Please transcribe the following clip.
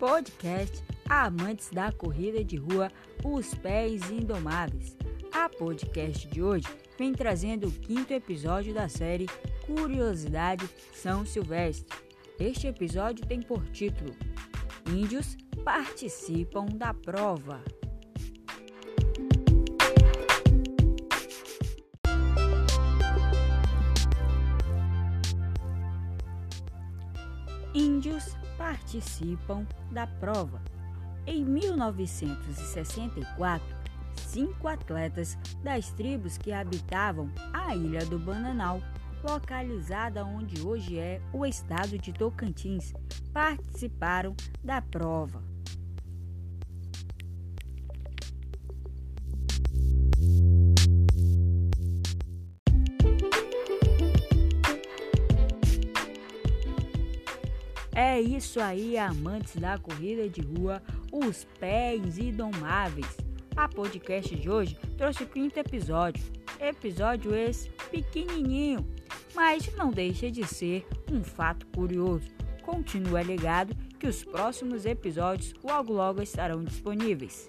podcast Amantes da Corrida de Rua, Os Pés Indomáveis. A podcast de hoje vem trazendo o quinto episódio da série Curiosidade São Silvestre. Este episódio tem por título Índios participam da prova. Índios participam da prova. Em 1964, cinco atletas das tribos que habitavam a Ilha do Bananal, localizada onde hoje é o estado de Tocantins, participaram da prova. É isso aí, amantes da corrida de rua, os pés indomáveis. A podcast de hoje trouxe o quinto episódio. Episódio esse pequenininho, mas não deixa de ser um fato curioso. Continua ligado que os próximos episódios logo logo estarão disponíveis.